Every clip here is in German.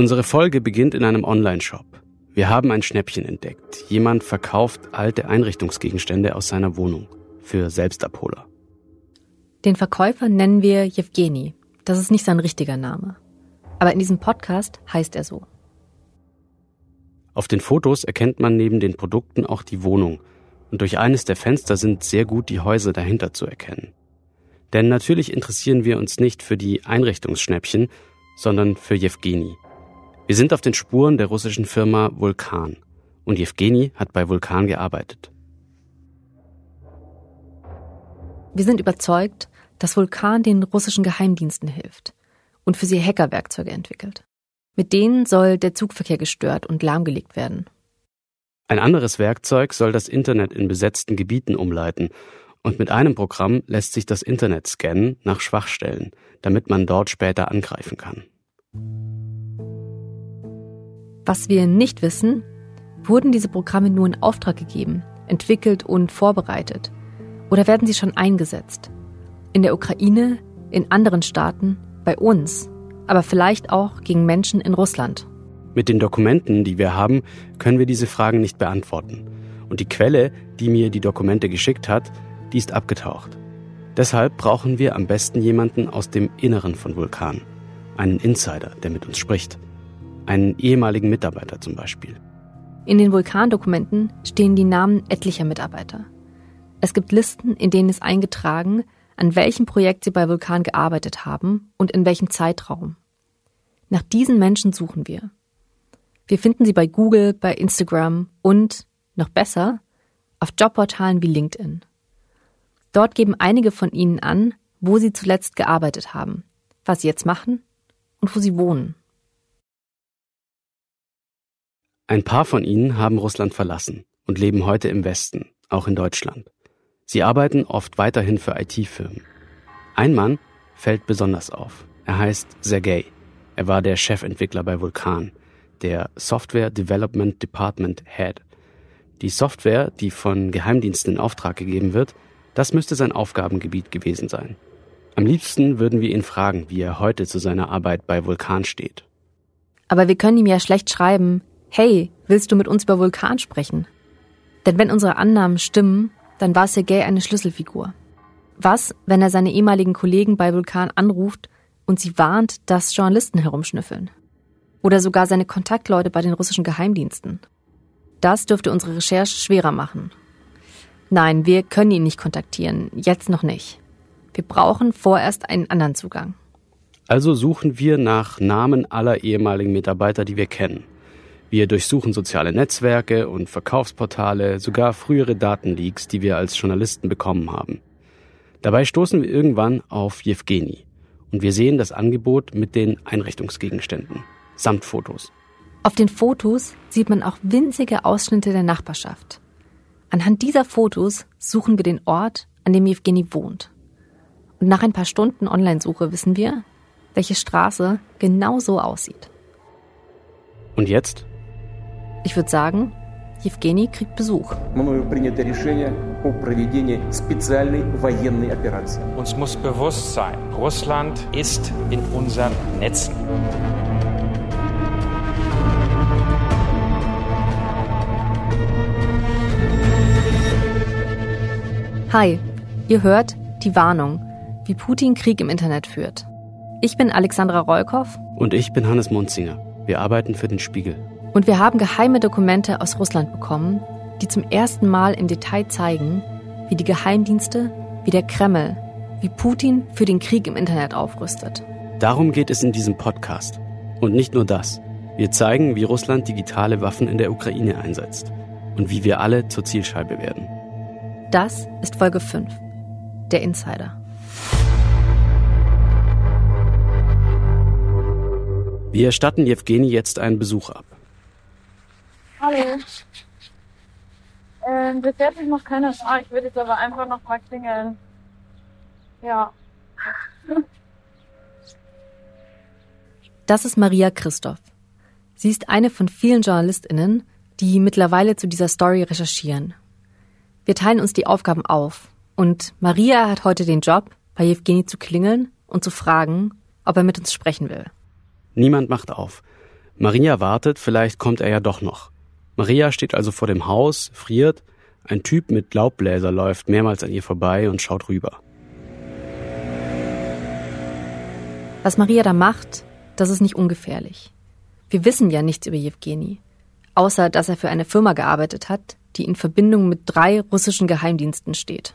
Unsere Folge beginnt in einem Online-Shop. Wir haben ein Schnäppchen entdeckt. Jemand verkauft alte Einrichtungsgegenstände aus seiner Wohnung für Selbstabholer. Den Verkäufer nennen wir Jewgeni. Das ist nicht sein richtiger Name. Aber in diesem Podcast heißt er so. Auf den Fotos erkennt man neben den Produkten auch die Wohnung. Und durch eines der Fenster sind sehr gut die Häuser dahinter zu erkennen. Denn natürlich interessieren wir uns nicht für die Einrichtungsschnäppchen, sondern für Jewgeni. Wir sind auf den Spuren der russischen Firma Vulkan. Und Jewgeni hat bei Vulkan gearbeitet. Wir sind überzeugt, dass Vulkan den russischen Geheimdiensten hilft und für sie Hackerwerkzeuge entwickelt. Mit denen soll der Zugverkehr gestört und lahmgelegt werden. Ein anderes Werkzeug soll das Internet in besetzten Gebieten umleiten und mit einem Programm lässt sich das Internet scannen nach Schwachstellen, damit man dort später angreifen kann. Was wir nicht wissen, wurden diese Programme nur in Auftrag gegeben, entwickelt und vorbereitet? Oder werden sie schon eingesetzt? In der Ukraine, in anderen Staaten, bei uns, aber vielleicht auch gegen Menschen in Russland. Mit den Dokumenten, die wir haben, können wir diese Fragen nicht beantworten. Und die Quelle, die mir die Dokumente geschickt hat, die ist abgetaucht. Deshalb brauchen wir am besten jemanden aus dem Inneren von Vulkan. Einen Insider, der mit uns spricht. Einen ehemaligen Mitarbeiter zum Beispiel. In den Vulkandokumenten stehen die Namen etlicher Mitarbeiter. Es gibt Listen, in denen ist eingetragen, an welchem Projekt sie bei Vulkan gearbeitet haben und in welchem Zeitraum. Nach diesen Menschen suchen wir. Wir finden sie bei Google, bei Instagram und, noch besser, auf Jobportalen wie LinkedIn. Dort geben einige von ihnen an, wo sie zuletzt gearbeitet haben, was sie jetzt machen und wo sie wohnen. Ein paar von ihnen haben Russland verlassen und leben heute im Westen, auch in Deutschland. Sie arbeiten oft weiterhin für IT-Firmen. Ein Mann fällt besonders auf. Er heißt Sergei. Er war der Chefentwickler bei Vulkan, der Software Development Department Head. Die Software, die von Geheimdiensten in Auftrag gegeben wird, das müsste sein Aufgabengebiet gewesen sein. Am liebsten würden wir ihn fragen, wie er heute zu seiner Arbeit bei Vulkan steht. Aber wir können ihm ja schlecht schreiben, hey, willst du mit uns über Vulkan sprechen? Denn wenn unsere Annahmen stimmen, dann war Sergei eine Schlüsselfigur. Was, wenn er seine ehemaligen Kollegen bei Vulkan anruft und sie warnt, dass Journalisten herumschnüffeln? Oder sogar seine Kontaktleute bei den russischen Geheimdiensten? Das dürfte unsere Recherche schwerer machen. Nein, wir können ihn nicht kontaktieren. Jetzt noch nicht. Wir brauchen vorerst einen anderen Zugang. Also suchen wir nach Namen aller ehemaligen Mitarbeiter, die wir kennen. Wir durchsuchen soziale Netzwerke und Verkaufsportale, sogar frühere Datenleaks, die wir als Journalisten bekommen haben. Dabei stoßen wir irgendwann auf Jewgeni und wir sehen das Angebot mit den Einrichtungsgegenständen, samt Fotos. Auf den Fotos sieht man auch winzige Ausschnitte der Nachbarschaft. Anhand dieser Fotos suchen wir den Ort, an dem Evgeny wohnt. Und nach ein paar Stunden Online-Suche wissen wir, welche Straße genau so aussieht. Und jetzt? Ich würde sagen, Evgeny kriegt Besuch. Uns muss bewusst sein, Russland ist in unseren Netzen. Hi, ihr hört die Warnung, wie Putin Krieg im Internet führt. Ich bin Alexandra Rolkow. Und ich bin Hannes Munzinger. Wir arbeiten für den Spiegel. Und wir haben geheime Dokumente aus Russland bekommen, die zum ersten Mal im Detail zeigen, wie die Geheimdienste, wie der Kreml, wie Putin für den Krieg im Internet aufrüstet. Darum geht es in diesem Podcast. Und nicht nur das. Wir zeigen, wie Russland digitale Waffen in der Ukraine einsetzt und wie wir alle zur Zielscheibe werden. Das ist Folge 5. Der Insider. Wir erstatten Jewgeni jetzt einen Besuch ab. Hallo. Ähm, bis jetzt ist noch keiner da. Ich würde jetzt aber einfach noch mal klingeln. Ja. Das ist Maria Christoph. Sie ist eine von vielen JournalistInnen, die mittlerweile zu dieser Story recherchieren. Wir teilen uns die Aufgaben auf. Und Maria hat heute den Job, bei Evgeny zu klingeln und zu fragen, ob er mit uns sprechen will. Niemand macht auf. Maria wartet, vielleicht kommt er ja doch noch. Maria steht also vor dem Haus, friert, ein Typ mit Laubbläser läuft mehrmals an ihr vorbei und schaut rüber. Was Maria da macht, das ist nicht ungefährlich. Wir wissen ja nichts über Jewgeni, außer dass er für eine Firma gearbeitet hat, die in Verbindung mit drei russischen Geheimdiensten steht.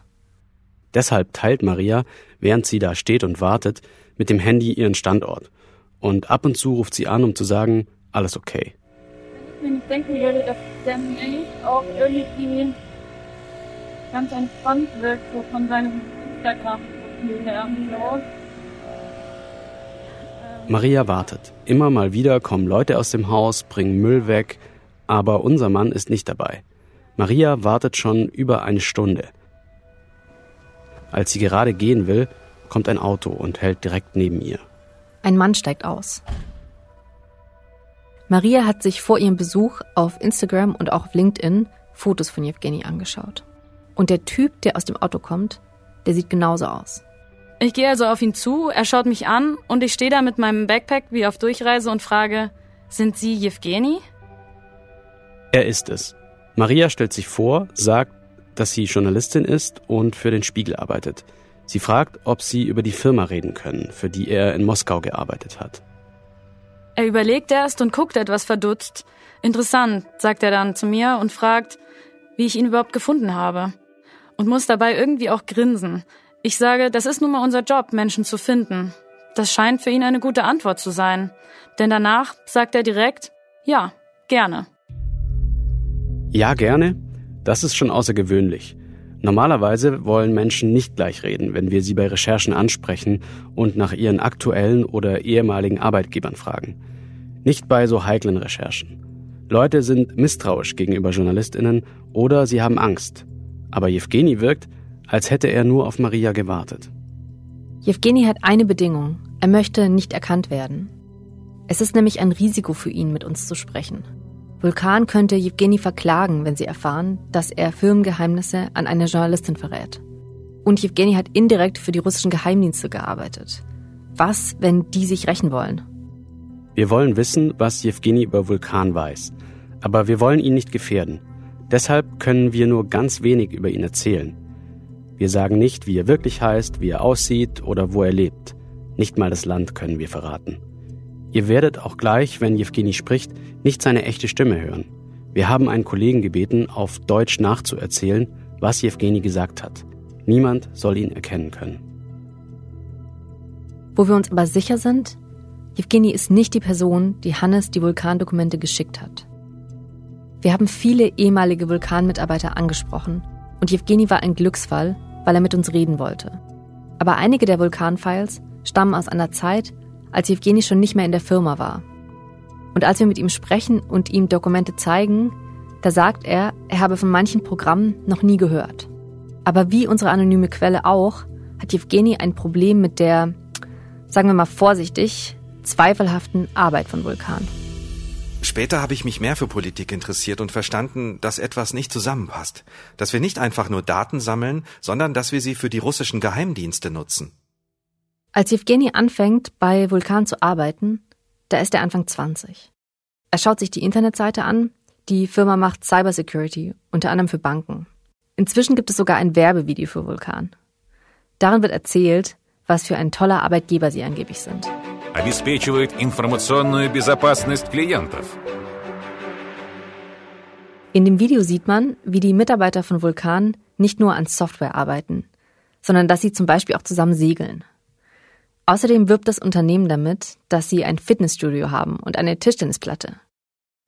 Deshalb teilt Maria, während sie da steht und wartet, mit dem Handy ihren Standort. Und ab und zu ruft sie an, um zu sagen, alles okay. Wenn ich denken würde, dass der Mensch auch irgendwie ganz entspannt wirkt, so von seinem Instagram-Profil her. Maria wartet. Immer mal wieder kommen Leute aus dem Haus, bringen Müll weg, aber unser Mann ist nicht dabei. Maria wartet schon über eine Stunde. Als sie gerade gehen will, kommt ein Auto und hält direkt neben ihr. Ein Mann steigt aus. Maria hat sich vor ihrem Besuch auf Instagram und auch auf LinkedIn Fotos von Jewgeni angeschaut. Und der Typ, der aus dem Auto kommt, der sieht genauso aus. Ich gehe also auf ihn zu, er schaut mich an und ich stehe da mit meinem Backpack wie auf Durchreise und frage, sind Sie Jewgeni? Er ist es. Maria stellt sich vor, sagt, dass sie Journalistin ist und für den Spiegel arbeitet. Sie fragt, ob sie über die Firma reden können, für die er in Moskau gearbeitet hat. Er überlegt erst und guckt etwas verdutzt. Interessant, sagt er dann zu mir und fragt, wie ich ihn überhaupt gefunden habe. Und muss dabei irgendwie auch grinsen. Ich sage, das ist nun mal unser Job, Menschen zu finden. Das scheint für ihn eine gute Antwort zu sein. Denn danach sagt er direkt, ja, gerne. Ja, gerne? Das ist schon außergewöhnlich. Normalerweise wollen Menschen nicht gleich reden, wenn wir sie bei Recherchen ansprechen und nach ihren aktuellen oder ehemaligen Arbeitgebern fragen. Nicht bei so heiklen Recherchen. Leute sind misstrauisch gegenüber Journalistinnen oder sie haben Angst. Aber Jewgeni wirkt, als hätte er nur auf Maria gewartet. Jewgeni hat eine Bedingung. Er möchte nicht erkannt werden. Es ist nämlich ein Risiko für ihn, mit uns zu sprechen. Vulkan könnte Jewgeni verklagen, wenn sie erfahren, dass er Firmengeheimnisse an eine Journalistin verrät. Und Jewgeni hat indirekt für die russischen Geheimdienste gearbeitet. Was, wenn die sich rächen wollen? Wir wollen wissen, was Jewgeni über Vulkan weiß. Aber wir wollen ihn nicht gefährden. Deshalb können wir nur ganz wenig über ihn erzählen. Wir sagen nicht, wie er wirklich heißt, wie er aussieht oder wo er lebt. Nicht mal das Land können wir verraten. Ihr werdet auch gleich, wenn Jewgeni spricht, nicht seine echte Stimme hören. Wir haben einen Kollegen gebeten, auf Deutsch nachzuerzählen, was Jewgeni gesagt hat. Niemand soll ihn erkennen können. Wo wir uns aber sicher sind, Jewgeni ist nicht die Person, die Hannes die Vulkandokumente geschickt hat. Wir haben viele ehemalige Vulkanmitarbeiter angesprochen und Jewgeni war ein Glücksfall, weil er mit uns reden wollte. Aber einige der Vulkanfiles stammen aus einer Zeit, als Jewgeni schon nicht mehr in der Firma war. Und als wir mit ihm sprechen und ihm Dokumente zeigen, da sagt er, er habe von manchen Programmen noch nie gehört. Aber wie unsere anonyme Quelle auch, hat Jewgeni ein Problem mit der, sagen wir mal vorsichtig, zweifelhaften Arbeit von Vulkan. Später habe ich mich mehr für Politik interessiert und verstanden, dass etwas nicht zusammenpasst. Dass wir nicht einfach nur Daten sammeln, sondern dass wir sie für die russischen Geheimdienste nutzen. Als Jewgeni anfängt, bei Vulkan zu arbeiten, da ist er Anfang 20. Er schaut sich die Internetseite an. Die Firma macht Cybersecurity, unter anderem für Banken. Inzwischen gibt es sogar ein Werbevideo für Vulkan. Darin wird erzählt, was für ein toller Arbeitgeber sie angeblich sind. обеспечивает информационную безопасность клиентов. In dem Video sieht man, wie die Mitarbeiter von Vulkan nicht nur an Software arbeiten, sondern dass sie zum Beispiel auch zusammen segeln. Außerdem wirbt das Unternehmen damit, dass sie ein Fitnessstudio haben und eine Tischtennisplatte.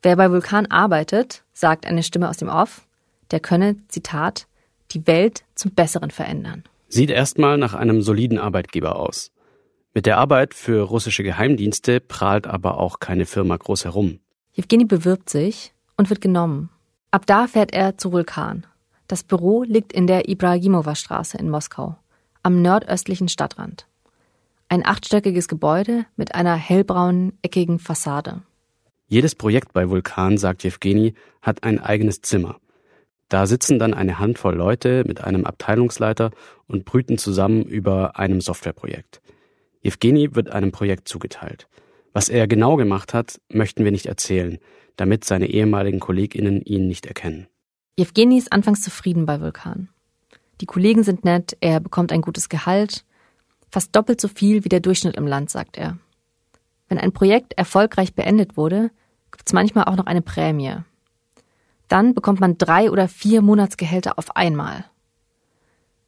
Wer bei Vulkan arbeitet, sagt eine Stimme aus dem Off, der könne, Zitat, die Welt zum Besseren verändern. Sieht erstmal nach einem soliden Arbeitgeber aus. Mit der Arbeit für russische Geheimdienste prahlt aber auch keine Firma groß herum. Jewgeni bewirbt sich und wird genommen. Ab da fährt er zu Vulkan. Das Büro liegt in der Ibrahimova Straße in Moskau, am nordöstlichen Stadtrand. Ein achtstöckiges Gebäude mit einer hellbraunen, eckigen Fassade. Jedes Projekt bei Vulkan, sagt Jewgeni, hat ein eigenes Zimmer. Da sitzen dann eine Handvoll Leute mit einem Abteilungsleiter und brüten zusammen über einem Softwareprojekt. Jewgeni wird einem Projekt zugeteilt. Was er genau gemacht hat, möchten wir nicht erzählen, damit seine ehemaligen KollegInnen ihn nicht erkennen. Evgeny ist anfangs zufrieden bei Vulkan. Die Kollegen sind nett, er bekommt ein gutes Gehalt, fast doppelt so viel wie der Durchschnitt im Land, sagt er. Wenn ein Projekt erfolgreich beendet wurde, gibt's manchmal auch noch eine Prämie. Dann bekommt man drei oder vier Monatsgehälter auf einmal.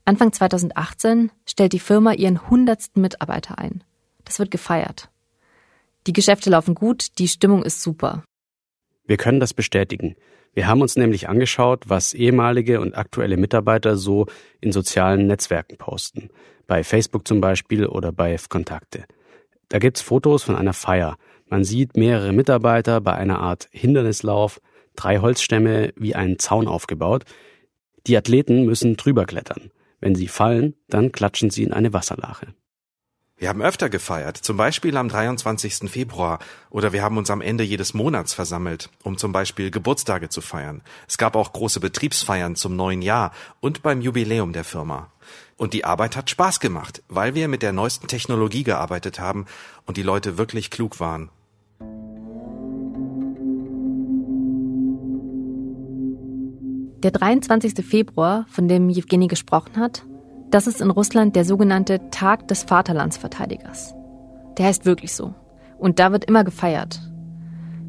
Anfang 2018 stellt die Firma ihren hundertsten Mitarbeiter ein. Das wird gefeiert. Die Geschäfte laufen gut, die Stimmung ist super. Wir können das bestätigen. Wir haben uns nämlich angeschaut, was ehemalige und aktuelle Mitarbeiter so in sozialen Netzwerken posten. Bei Facebook zum Beispiel oder bei Kontakte. Da gibt's Fotos von einer Feier. Man sieht mehrere Mitarbeiter bei einer Art Hindernislauf, drei Holzstämme wie einen Zaun aufgebaut. Die Athleten müssen drüber klettern. Wenn sie fallen, dann klatschen sie in eine Wasserlache. Wir haben öfter gefeiert, zum Beispiel am 23. Februar oder wir haben uns am Ende jedes Monats versammelt, um zum Beispiel Geburtstage zu feiern. Es gab auch große Betriebsfeiern zum neuen Jahr und beim Jubiläum der Firma. Und die Arbeit hat Spaß gemacht, weil wir mit der neuesten Technologie gearbeitet haben und die Leute wirklich klug waren. Der 23. Februar, von dem Jewgeni gesprochen hat, das ist in Russland der sogenannte Tag des Vaterlandsverteidigers. Der heißt wirklich so. Und da wird immer gefeiert.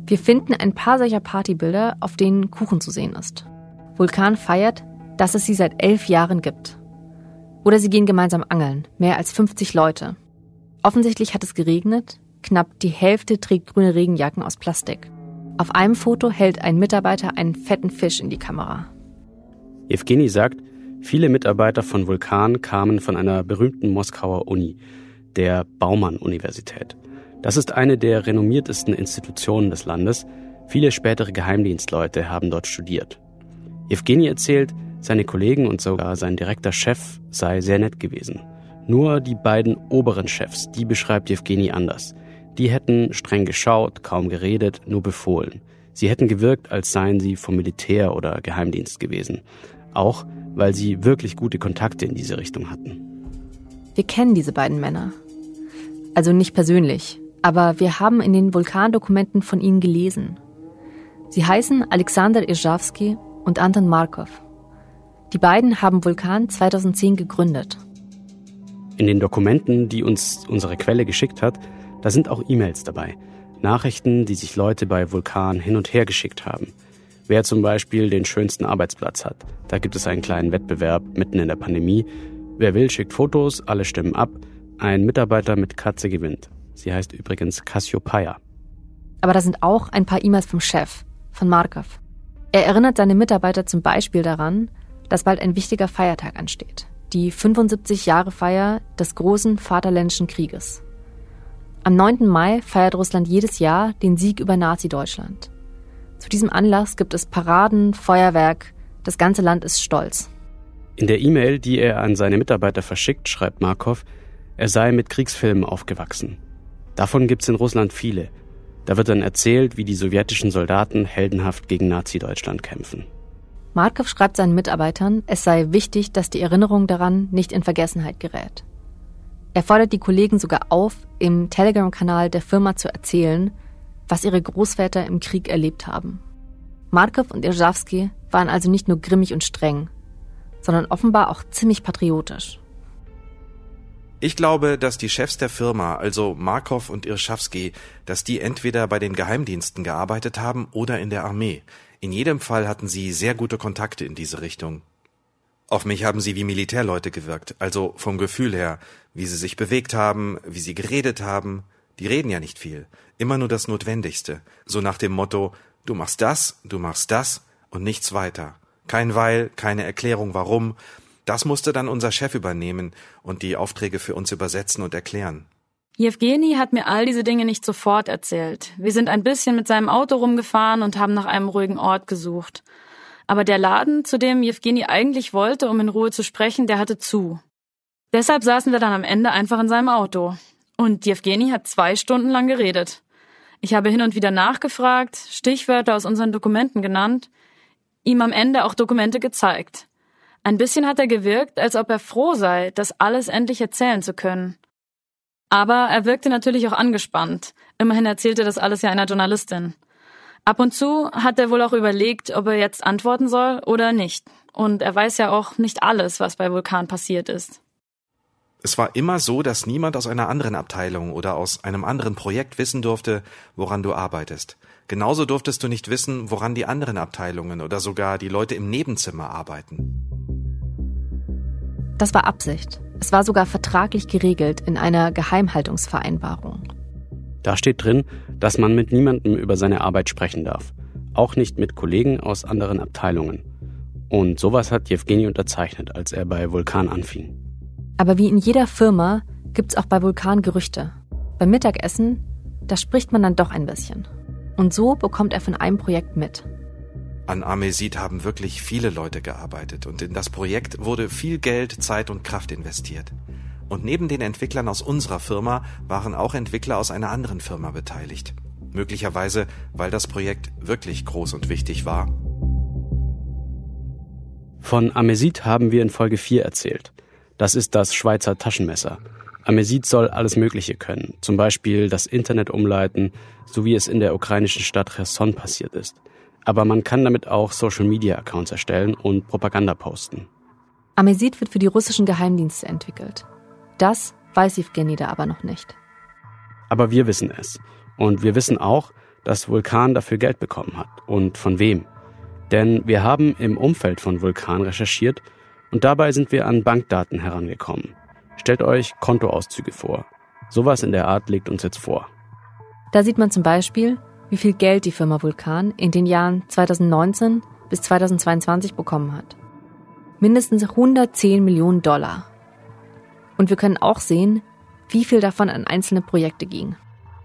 Wir finden ein paar solcher Partybilder, auf denen Kuchen zu sehen ist. Vulkan feiert, dass es sie seit elf Jahren gibt. Oder sie gehen gemeinsam angeln, mehr als 50 Leute. Offensichtlich hat es geregnet, knapp die Hälfte trägt grüne Regenjacken aus Plastik. Auf einem Foto hält ein Mitarbeiter einen fetten Fisch in die Kamera. Evgeny sagt, Viele Mitarbeiter von Vulkan kamen von einer berühmten Moskauer Uni, der Baumann-Universität. Das ist eine der renommiertesten Institutionen des Landes. Viele spätere Geheimdienstleute haben dort studiert. Evgeny erzählt, seine Kollegen und sogar sein direkter Chef sei sehr nett gewesen. Nur die beiden oberen Chefs, die beschreibt Evgeny anders. Die hätten streng geschaut, kaum geredet, nur befohlen. Sie hätten gewirkt, als seien sie vom Militär oder Geheimdienst gewesen. Auch weil sie wirklich gute Kontakte in diese Richtung hatten. Wir kennen diese beiden Männer. Also nicht persönlich, aber wir haben in den Vulkandokumenten von ihnen gelesen. Sie heißen Alexander Irzhavsky und Anton Markov. Die beiden haben Vulkan 2010 gegründet. In den Dokumenten, die uns unsere Quelle geschickt hat, da sind auch E-Mails dabei. Nachrichten, die sich Leute bei Vulkan hin und her geschickt haben wer zum Beispiel den schönsten Arbeitsplatz hat. Da gibt es einen kleinen Wettbewerb mitten in der Pandemie. Wer will, schickt Fotos, alle stimmen ab. Ein Mitarbeiter mit Katze gewinnt. Sie heißt übrigens Cassiopeia. Aber da sind auch ein paar E-Mails vom Chef, von Markov. Er erinnert seine Mitarbeiter zum Beispiel daran, dass bald ein wichtiger Feiertag ansteht. Die 75 Jahre Feier des großen Vaterländischen Krieges. Am 9. Mai feiert Russland jedes Jahr den Sieg über Nazi-Deutschland. Zu diesem Anlass gibt es Paraden, Feuerwerk, das ganze Land ist stolz. In der E-Mail, die er an seine Mitarbeiter verschickt, schreibt Markov, er sei mit Kriegsfilmen aufgewachsen. Davon gibt's in Russland viele. Da wird dann erzählt, wie die sowjetischen Soldaten heldenhaft gegen Nazi-Deutschland kämpfen. Markov schreibt seinen Mitarbeitern, es sei wichtig, dass die Erinnerung daran nicht in Vergessenheit gerät. Er fordert die Kollegen sogar auf, im Telegram-Kanal der Firma zu erzählen, was ihre Großväter im Krieg erlebt haben. Markov und Irzhavsky waren also nicht nur grimmig und streng, sondern offenbar auch ziemlich patriotisch. Ich glaube, dass die Chefs der Firma, also Markov und Irschawski, dass die entweder bei den Geheimdiensten gearbeitet haben oder in der Armee. In jedem Fall hatten sie sehr gute Kontakte in diese Richtung. Auf mich haben sie wie Militärleute gewirkt, also vom Gefühl her, wie sie sich bewegt haben, wie sie geredet haben. Die reden ja nicht viel, immer nur das Notwendigste, so nach dem Motto Du machst das, du machst das und nichts weiter. Kein Weil, keine Erklärung warum. Das musste dann unser Chef übernehmen und die Aufträge für uns übersetzen und erklären. Jewgeni hat mir all diese Dinge nicht sofort erzählt. Wir sind ein bisschen mit seinem Auto rumgefahren und haben nach einem ruhigen Ort gesucht. Aber der Laden, zu dem Jewgeni eigentlich wollte, um in Ruhe zu sprechen, der hatte zu. Deshalb saßen wir dann am Ende einfach in seinem Auto. Und Jewgeni hat zwei Stunden lang geredet. Ich habe hin und wieder nachgefragt, Stichwörter aus unseren Dokumenten genannt, ihm am Ende auch Dokumente gezeigt. Ein bisschen hat er gewirkt, als ob er froh sei, das alles endlich erzählen zu können. Aber er wirkte natürlich auch angespannt. Immerhin erzählte das alles ja einer Journalistin. Ab und zu hat er wohl auch überlegt, ob er jetzt antworten soll oder nicht. Und er weiß ja auch nicht alles, was bei Vulkan passiert ist. Es war immer so, dass niemand aus einer anderen Abteilung oder aus einem anderen Projekt wissen durfte, woran du arbeitest. Genauso durftest du nicht wissen, woran die anderen Abteilungen oder sogar die Leute im Nebenzimmer arbeiten. Das war Absicht. Es war sogar vertraglich geregelt in einer Geheimhaltungsvereinbarung. Da steht drin, dass man mit niemandem über seine Arbeit sprechen darf. Auch nicht mit Kollegen aus anderen Abteilungen. Und sowas hat Jewgeni unterzeichnet, als er bei Vulkan anfing. Aber wie in jeder Firma gibt's auch bei Vulkan Gerüchte. Beim Mittagessen, da spricht man dann doch ein bisschen. Und so bekommt er von einem Projekt mit. An Amesit haben wirklich viele Leute gearbeitet und in das Projekt wurde viel Geld, Zeit und Kraft investiert. Und neben den Entwicklern aus unserer Firma waren auch Entwickler aus einer anderen Firma beteiligt. Möglicherweise, weil das Projekt wirklich groß und wichtig war. Von Amesit haben wir in Folge 4 erzählt. Das ist das Schweizer Taschenmesser. Amesit soll alles Mögliche können, zum Beispiel das Internet umleiten, so wie es in der ukrainischen Stadt Cherson passiert ist. Aber man kann damit auch Social-Media-Accounts erstellen und Propaganda posten. Amesit wird für die russischen Geheimdienste entwickelt. Das weiß Evgeny da aber noch nicht. Aber wir wissen es. Und wir wissen auch, dass Vulkan dafür Geld bekommen hat. Und von wem. Denn wir haben im Umfeld von Vulkan recherchiert und dabei sind wir an Bankdaten herangekommen. Stellt euch Kontoauszüge vor. Sowas in der Art legt uns jetzt vor. Da sieht man zum Beispiel, wie viel Geld die Firma Vulkan in den Jahren 2019 bis 2022 bekommen hat. Mindestens 110 Millionen Dollar. Und wir können auch sehen, wie viel davon an einzelne Projekte ging.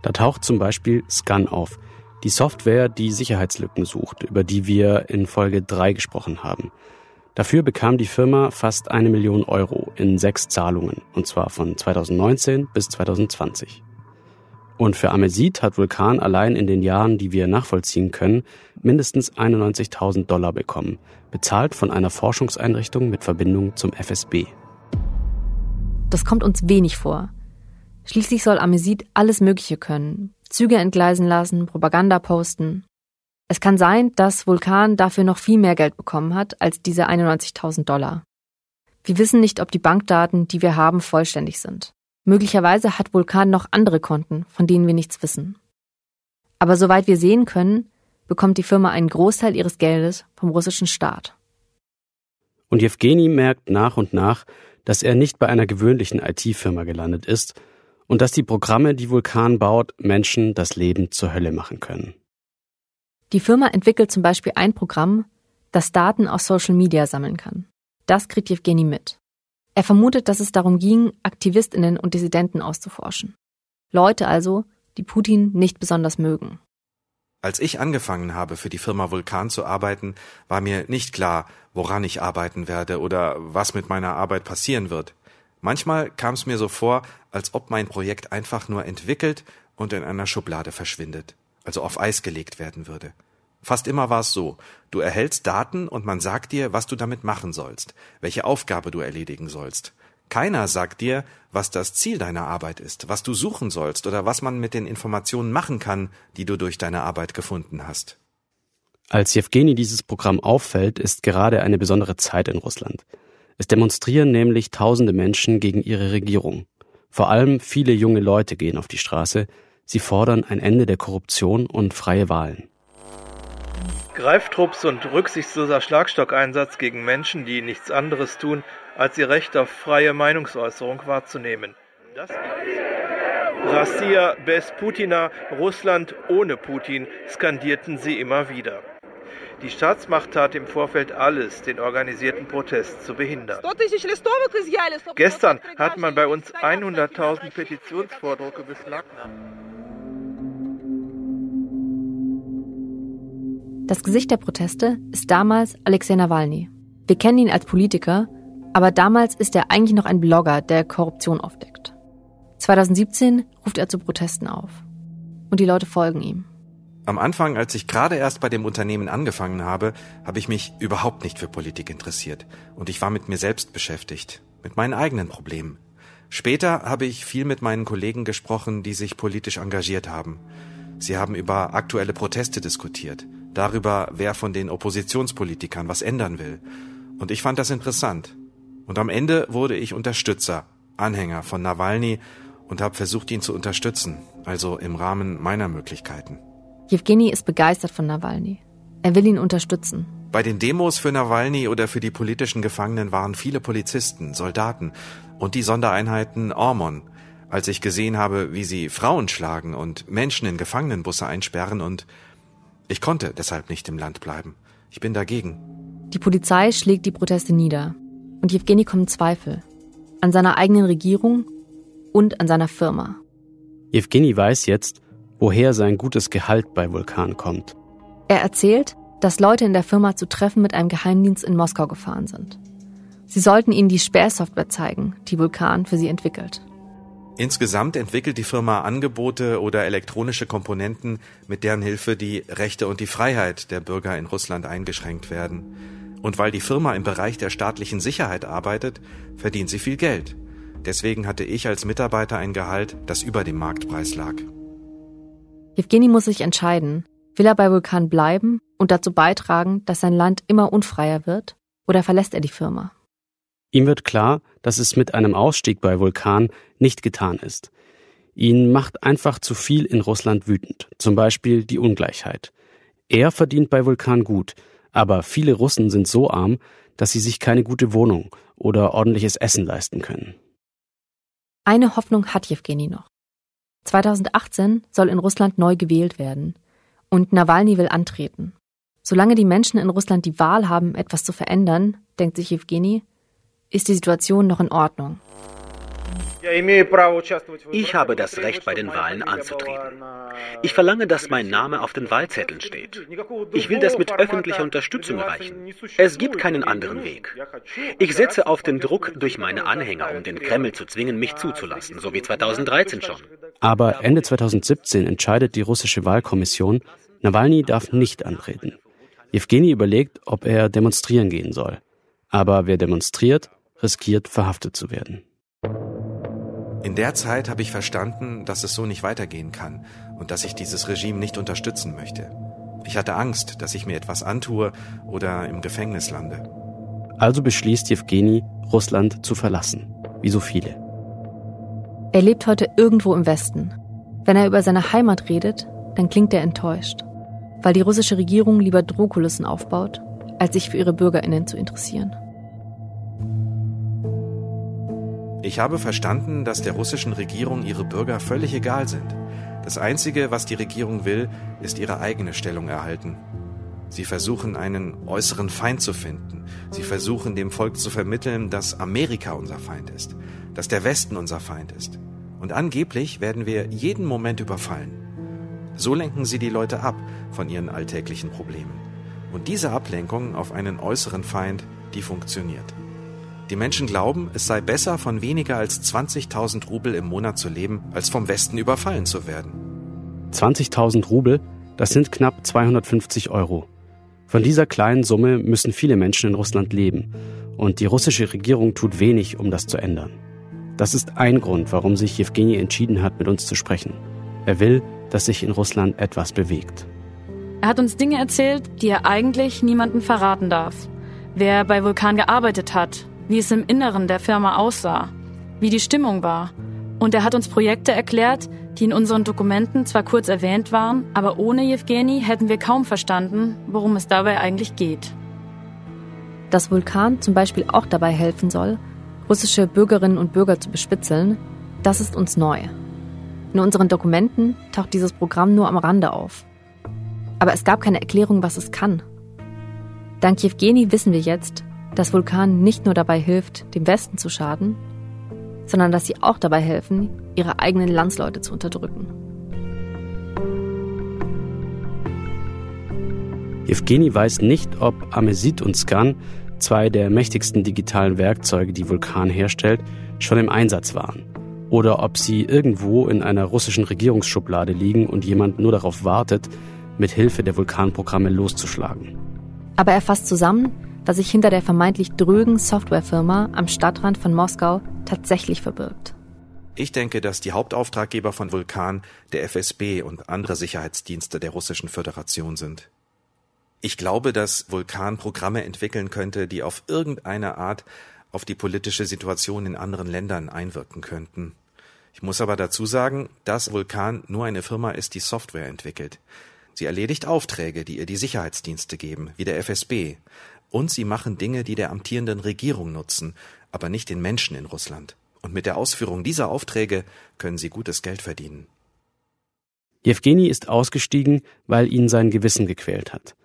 Da taucht zum Beispiel Scan auf, die Software, die Sicherheitslücken sucht, über die wir in Folge 3 gesprochen haben. Dafür bekam die Firma fast eine Million Euro in sechs Zahlungen, und zwar von 2019 bis 2020. Und für Amesit hat Vulkan allein in den Jahren, die wir nachvollziehen können, mindestens 91.000 Dollar bekommen, bezahlt von einer Forschungseinrichtung mit Verbindung zum FSB. Das kommt uns wenig vor. Schließlich soll Amesit alles Mögliche können. Züge entgleisen lassen, Propaganda posten. Es kann sein, dass Vulkan dafür noch viel mehr Geld bekommen hat als diese 91.000 Dollar. Wir wissen nicht, ob die Bankdaten, die wir haben, vollständig sind. Möglicherweise hat Vulkan noch andere Konten, von denen wir nichts wissen. Aber soweit wir sehen können, bekommt die Firma einen Großteil ihres Geldes vom russischen Staat. Und Jewgeni merkt nach und nach, dass er nicht bei einer gewöhnlichen IT-Firma gelandet ist und dass die Programme, die Vulkan baut, Menschen das Leben zur Hölle machen können. Die Firma entwickelt zum Beispiel ein Programm, das Daten aus Social Media sammeln kann. Das kriegt Jewgeni mit. Er vermutet, dass es darum ging, Aktivistinnen und Dissidenten auszuforschen. Leute also, die Putin nicht besonders mögen. Als ich angefangen habe, für die Firma Vulkan zu arbeiten, war mir nicht klar, woran ich arbeiten werde oder was mit meiner Arbeit passieren wird. Manchmal kam es mir so vor, als ob mein Projekt einfach nur entwickelt und in einer Schublade verschwindet, also auf Eis gelegt werden würde. Fast immer war es so. Du erhältst Daten und man sagt dir, was du damit machen sollst, welche Aufgabe du erledigen sollst. Keiner sagt dir, was das Ziel deiner Arbeit ist, was du suchen sollst oder was man mit den Informationen machen kann, die du durch deine Arbeit gefunden hast. Als Jewgeni dieses Programm auffällt, ist gerade eine besondere Zeit in Russland. Es demonstrieren nämlich tausende Menschen gegen ihre Regierung. Vor allem viele junge Leute gehen auf die Straße. Sie fordern ein Ende der Korruption und freie Wahlen. Greiftrupps und rücksichtsloser Schlagstockeinsatz gegen Menschen, die nichts anderes tun, als ihr Recht auf freie Meinungsäußerung wahrzunehmen. Das Rassia bez Putina, Russland ohne Putin, skandierten sie immer wieder. Die Staatsmacht tat im Vorfeld alles, den organisierten Protest zu behindern. Gestern hat man bei uns 100.000 Petitionsvordrucke beschlagnahmt. Das Gesicht der Proteste ist damals Alexei Nawalny. Wir kennen ihn als Politiker, aber damals ist er eigentlich noch ein Blogger, der Korruption aufdeckt. 2017 ruft er zu Protesten auf. Und die Leute folgen ihm. Am Anfang, als ich gerade erst bei dem Unternehmen angefangen habe, habe ich mich überhaupt nicht für Politik interessiert. Und ich war mit mir selbst beschäftigt, mit meinen eigenen Problemen. Später habe ich viel mit meinen Kollegen gesprochen, die sich politisch engagiert haben. Sie haben über aktuelle Proteste diskutiert, darüber, wer von den Oppositionspolitikern was ändern will. Und ich fand das interessant. Und am Ende wurde ich Unterstützer, Anhänger von Nawalny und habe versucht, ihn zu unterstützen, also im Rahmen meiner Möglichkeiten. Jewgeni ist begeistert von Nawalny. Er will ihn unterstützen. Bei den Demos für Nawalny oder für die politischen Gefangenen waren viele Polizisten, Soldaten und die Sondereinheiten Ormon, als ich gesehen habe, wie sie Frauen schlagen und Menschen in Gefangenenbusse einsperren und ich konnte deshalb nicht im Land bleiben. Ich bin dagegen. Die Polizei schlägt die Proteste nieder und Jewgeni kommt Zweifel an seiner eigenen Regierung und an seiner Firma. Jewgeni weiß jetzt, woher sein gutes Gehalt bei Vulkan kommt. Er erzählt, dass Leute in der Firma zu Treffen mit einem Geheimdienst in Moskau gefahren sind. Sie sollten ihnen die Sperrsoftware zeigen, die Vulkan für sie entwickelt. Insgesamt entwickelt die Firma Angebote oder elektronische Komponenten, mit deren Hilfe die Rechte und die Freiheit der Bürger in Russland eingeschränkt werden. Und weil die Firma im Bereich der staatlichen Sicherheit arbeitet, verdient sie viel Geld. Deswegen hatte ich als Mitarbeiter ein Gehalt, das über dem Marktpreis lag. Jewgeni muss sich entscheiden, will er bei Vulkan bleiben und dazu beitragen, dass sein Land immer unfreier wird, oder verlässt er die Firma? Ihm wird klar, dass es mit einem Ausstieg bei Vulkan nicht getan ist. Ihn macht einfach zu viel in Russland wütend, zum Beispiel die Ungleichheit. Er verdient bei Vulkan gut, aber viele Russen sind so arm, dass sie sich keine gute Wohnung oder ordentliches Essen leisten können. Eine Hoffnung hat Jewgeni noch. 2018 soll in Russland neu gewählt werden und Nawalny will antreten. Solange die Menschen in Russland die Wahl haben, etwas zu verändern, denkt sich Jewgeni, ist die Situation noch in Ordnung. Ich habe das Recht, bei den Wahlen anzutreten. Ich verlange, dass mein Name auf den Wahlzetteln steht. Ich will das mit öffentlicher Unterstützung erreichen. Es gibt keinen anderen Weg. Ich setze auf den Druck durch meine Anhänger, um den Kreml zu zwingen, mich zuzulassen, so wie 2013 schon. Aber Ende 2017 entscheidet die russische Wahlkommission, Nawalny darf nicht antreten. Jewgeni überlegt, ob er demonstrieren gehen soll. Aber wer demonstriert, riskiert verhaftet zu werden. In der Zeit habe ich verstanden, dass es so nicht weitergehen kann und dass ich dieses Regime nicht unterstützen möchte. Ich hatte Angst, dass ich mir etwas antue oder im Gefängnis lande. Also beschließt Jewgeni, Russland zu verlassen, wie so viele. Er lebt heute irgendwo im Westen. Wenn er über seine Heimat redet, dann klingt er enttäuscht, weil die russische Regierung lieber Drohkulissen aufbaut, als sich für ihre Bürgerinnen zu interessieren. Ich habe verstanden, dass der russischen Regierung ihre Bürger völlig egal sind. Das Einzige, was die Regierung will, ist ihre eigene Stellung erhalten. Sie versuchen einen äußeren Feind zu finden. Sie versuchen dem Volk zu vermitteln, dass Amerika unser Feind ist, dass der Westen unser Feind ist. Und angeblich werden wir jeden Moment überfallen. So lenken sie die Leute ab von ihren alltäglichen Problemen. Und diese Ablenkung auf einen äußeren Feind, die funktioniert. Die Menschen glauben, es sei besser, von weniger als 20.000 Rubel im Monat zu leben, als vom Westen überfallen zu werden. 20.000 Rubel, das sind knapp 250 Euro. Von dieser kleinen Summe müssen viele Menschen in Russland leben. Und die russische Regierung tut wenig, um das zu ändern. Das ist ein Grund, warum sich Jewgeni entschieden hat, mit uns zu sprechen. Er will, dass sich in Russland etwas bewegt. Er hat uns Dinge erzählt, die er eigentlich niemandem verraten darf. Wer bei Vulkan gearbeitet hat, wie es im Inneren der Firma aussah, wie die Stimmung war. Und er hat uns Projekte erklärt, die in unseren Dokumenten zwar kurz erwähnt waren, aber ohne Jewgeni hätten wir kaum verstanden, worum es dabei eigentlich geht. Dass Vulkan zum Beispiel auch dabei helfen soll, russische Bürgerinnen und Bürger zu bespitzeln, das ist uns neu. In unseren Dokumenten taucht dieses Programm nur am Rande auf. Aber es gab keine Erklärung, was es kann. Dank Jewgeni wissen wir jetzt, dass Vulkan nicht nur dabei hilft, dem Westen zu schaden, sondern dass sie auch dabei helfen, ihre eigenen Landsleute zu unterdrücken. Evgeny weiß nicht, ob Amesit und Scan, zwei der mächtigsten digitalen Werkzeuge, die Vulkan herstellt, schon im Einsatz waren. Oder ob sie irgendwo in einer russischen Regierungsschublade liegen und jemand nur darauf wartet, mit Hilfe der Vulkanprogramme loszuschlagen. Aber er fasst zusammen, was sich hinter der vermeintlich drögen Softwarefirma am Stadtrand von Moskau tatsächlich verbirgt. Ich denke, dass die Hauptauftraggeber von Vulkan der FSB und andere Sicherheitsdienste der Russischen Föderation sind. Ich glaube, dass Vulkan Programme entwickeln könnte, die auf irgendeine Art auf die politische Situation in anderen Ländern einwirken könnten. Ich muss aber dazu sagen, dass Vulkan nur eine Firma ist, die Software entwickelt. Sie erledigt Aufträge, die ihr die Sicherheitsdienste geben, wie der FSB. Und sie machen Dinge, die der amtierenden Regierung nutzen, aber nicht den Menschen in Russland. Und mit der Ausführung dieser Aufträge können sie gutes Geld verdienen. Jewgeni ist ausgestiegen, weil ihn sein Gewissen gequält hat.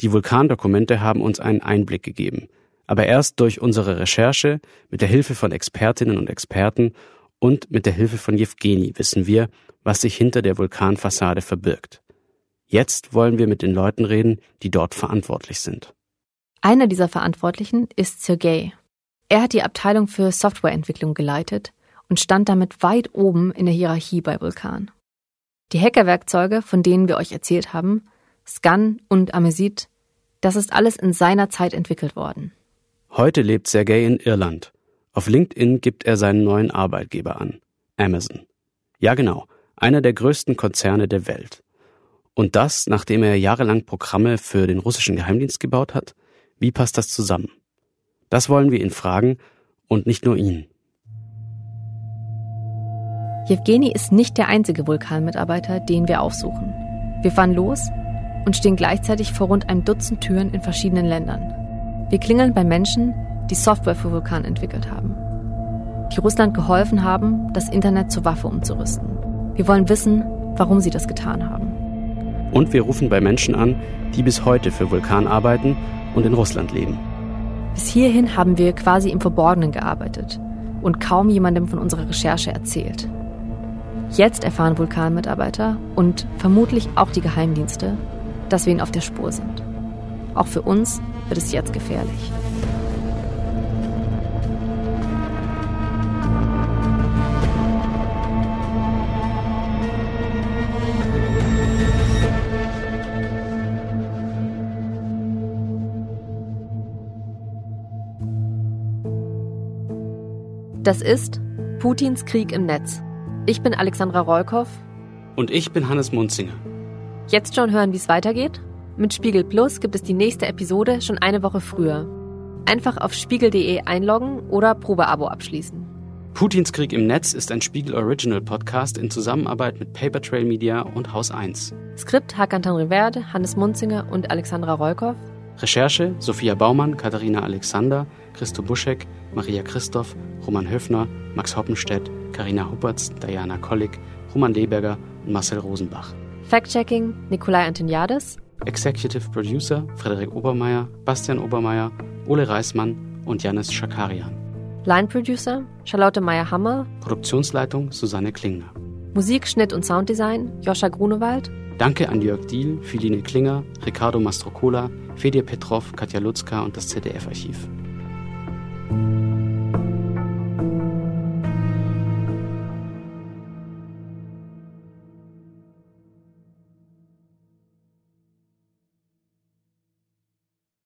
Die Vulkandokumente haben uns einen Einblick gegeben, aber erst durch unsere Recherche mit der Hilfe von Expertinnen und Experten und mit der Hilfe von Jewgeni wissen wir, was sich hinter der Vulkanfassade verbirgt. Jetzt wollen wir mit den Leuten reden, die dort verantwortlich sind. Einer dieser Verantwortlichen ist Sergei. Er hat die Abteilung für Softwareentwicklung geleitet und stand damit weit oben in der Hierarchie bei Vulkan. Die Hackerwerkzeuge, von denen wir euch erzählt haben, Scan und Amesit, das ist alles in seiner Zeit entwickelt worden. Heute lebt Sergey in Irland. Auf LinkedIn gibt er seinen neuen Arbeitgeber an, Amazon. Ja genau, einer der größten Konzerne der Welt. Und das, nachdem er jahrelang Programme für den russischen Geheimdienst gebaut hat? Wie passt das zusammen? Das wollen wir ihn fragen und nicht nur ihn. Jewgeni ist nicht der einzige Vulkanmitarbeiter, den wir aufsuchen. Wir fahren los und stehen gleichzeitig vor rund einem Dutzend Türen in verschiedenen Ländern. Wir klingeln bei Menschen, die Software für Vulkan entwickelt haben, die Russland geholfen haben, das Internet zur Waffe umzurüsten. Wir wollen wissen, warum sie das getan haben. Und wir rufen bei Menschen an, die bis heute für Vulkan arbeiten und in Russland leben. Bis hierhin haben wir quasi im Verborgenen gearbeitet und kaum jemandem von unserer Recherche erzählt. Jetzt erfahren Vulkanmitarbeiter und vermutlich auch die Geheimdienste, dass wir ihnen auf der Spur sind. Auch für uns wird es jetzt gefährlich. Das ist Putins Krieg im Netz. Ich bin Alexandra Rollkoff. Und ich bin Hannes Munzinger. Jetzt schon hören, wie es weitergeht? Mit Spiegel Plus gibt es die nächste Episode schon eine Woche früher. Einfach auf spiegel.de einloggen oder Probeabo abschließen. Putins Krieg im Netz ist ein Spiegel Original Podcast in Zusammenarbeit mit Papertrail Media und Haus 1. Skript Hakan Tanriverde, Hannes Munzinger und Alexandra Rollkoff. Recherche Sophia Baumann, Katharina Alexander, Christo Buschek, Maria Christoph, Roman Höfner, Max Hoppenstedt, Karina Huppertz, Diana Kollig, Roman Leberger und Marcel Rosenbach. Fact-Checking Nikolai Antoniades. Executive Producer Frederik Obermeier, Bastian Obermeier, Ole Reismann und Janis Schakarian. Line Producer Charlotte Meyer-Hammer. Produktionsleitung Susanne Klingner. Musik, Schnitt und Sounddesign Joscha Grunewald. Danke an Jörg Diehl, Philine Klinger, Ricardo Mastrocola, Fedir Petrov, Katja Lutzka und das ZDF-Archiv. thank you